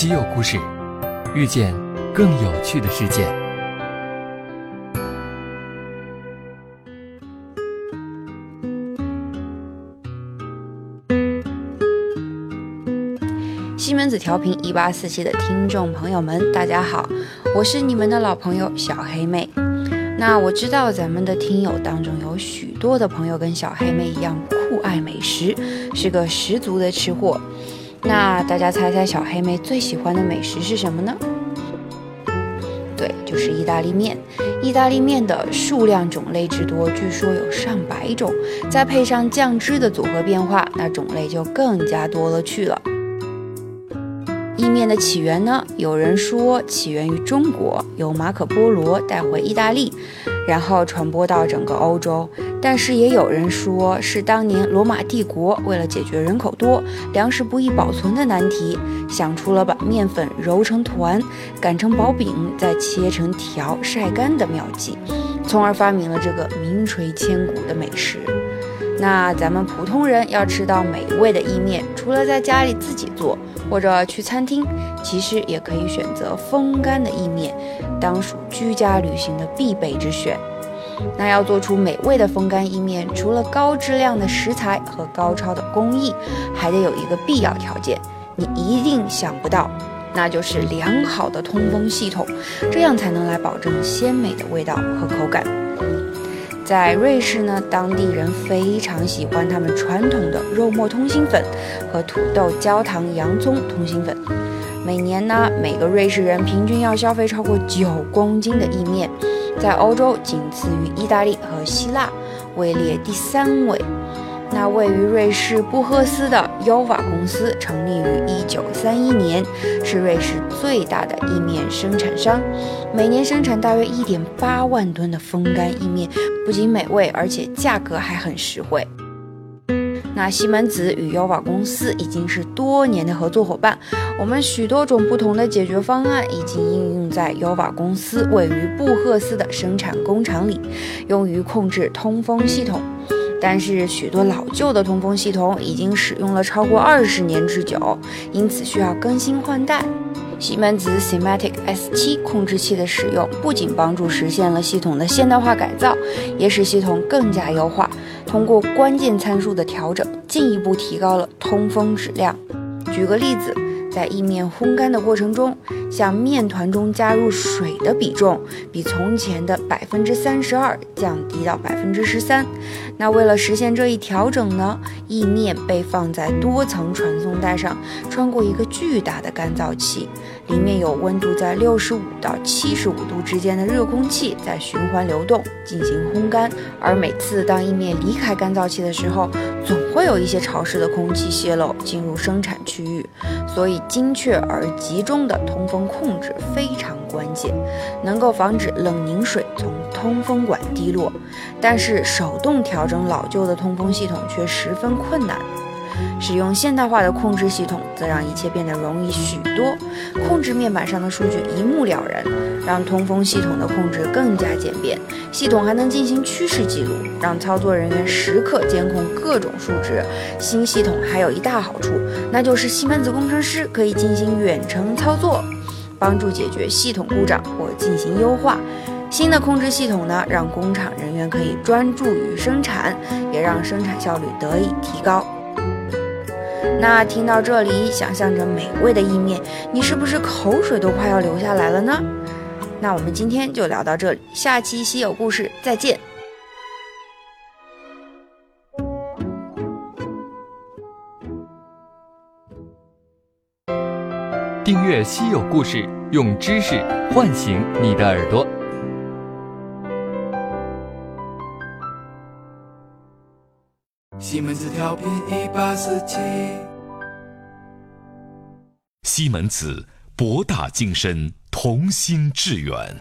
稀有故事，遇见更有趣的世界。西门子调频一八四七的听众朋友们，大家好，我是你们的老朋友小黑妹。那我知道咱们的听友当中有许多的朋友跟小黑妹一样酷爱美食，是个十足的吃货。那大家猜猜小黑妹最喜欢的美食是什么呢？对，就是意大利面。意大利面的数量种类之多，据说有上百种，再配上酱汁的组合变化，那种类就更加多了去了。意面的起源呢？有人说起源于中国，由马可波罗带回意大利，然后传播到整个欧洲。但是也有人说是当年罗马帝国为了解决人口多、粮食不易保存的难题，想出了把面粉揉成团、擀成薄饼、再切成条晒干的妙计，从而发明了这个名垂千古的美食。那咱们普通人要吃到美味的意面，除了在家里自己做，或者去餐厅，其实也可以选择风干的意面，当属居家旅行的必备之选。那要做出美味的风干意面，除了高质量的食材和高超的工艺，还得有一个必要条件，你一定想不到，那就是良好的通风系统，这样才能来保证鲜美的味道和口感。在瑞士呢，当地人非常喜欢他们传统的肉末通心粉和土豆、焦糖、洋葱通心粉。每年呢，每个瑞士人平均要消费超过九公斤的意面，在欧洲仅次于意大利和希腊，位列第三位。那位于瑞士布赫斯的优瓦公司成立于一九三一年，是瑞士最大的意面生产商，每年生产大约一点八万吨的风干意面，不仅美味，而且价格还很实惠。那西门子与优瓦公司已经是多年的合作伙伴，我们许多种不同的解决方案已经应用在优瓦公司位于布赫斯的生产工厂里，用于控制通风系统。但是许多老旧的通风系统已经使用了超过二十年之久，因此需要更新换代。西门子 s e m a t i c S7 控制器的使用，不仅帮助实现了系统的现代化改造，也使系统更加优化。通过关键参数的调整，进一步提高了通风质量。举个例子。在意面烘干的过程中，向面团中加入水的比重，比从前的百分之三十二降低到百分之十三。那为了实现这一调整呢，意面被放在多层传送带上，穿过一个巨大的干燥器，里面有温度在六十五到七十五度之间的热空气在循环流动进行烘干。而每次当意面离开干燥器的时候，总会有一些潮湿的空气泄漏进入生产区域，所以。精确而集中的通风控制非常关键，能够防止冷凝水从通风管滴落。但是手动调整老旧的通风系统却十分困难。使用现代化的控制系统，则让一切变得容易许多。控制面板上的数据一目了然，让通风系统的控制更加简便。系统还能进行趋势记录，让操作人员时刻监控各种数值。新系统还有一大好处，那就是西门子工程师可以进行远程操作，帮助解决系统故障或进行优化。新的控制系统呢，让工厂人员可以专注于生产，也让生产效率得以提高。那听到这里，想象着美味的意面，你是不是口水都快要流下来了呢？那我们今天就聊到这里，下期稀有故事再见。订阅稀有故事，用知识唤醒你的耳朵。西门子调频一八四七，西门子博大精深，同心致远。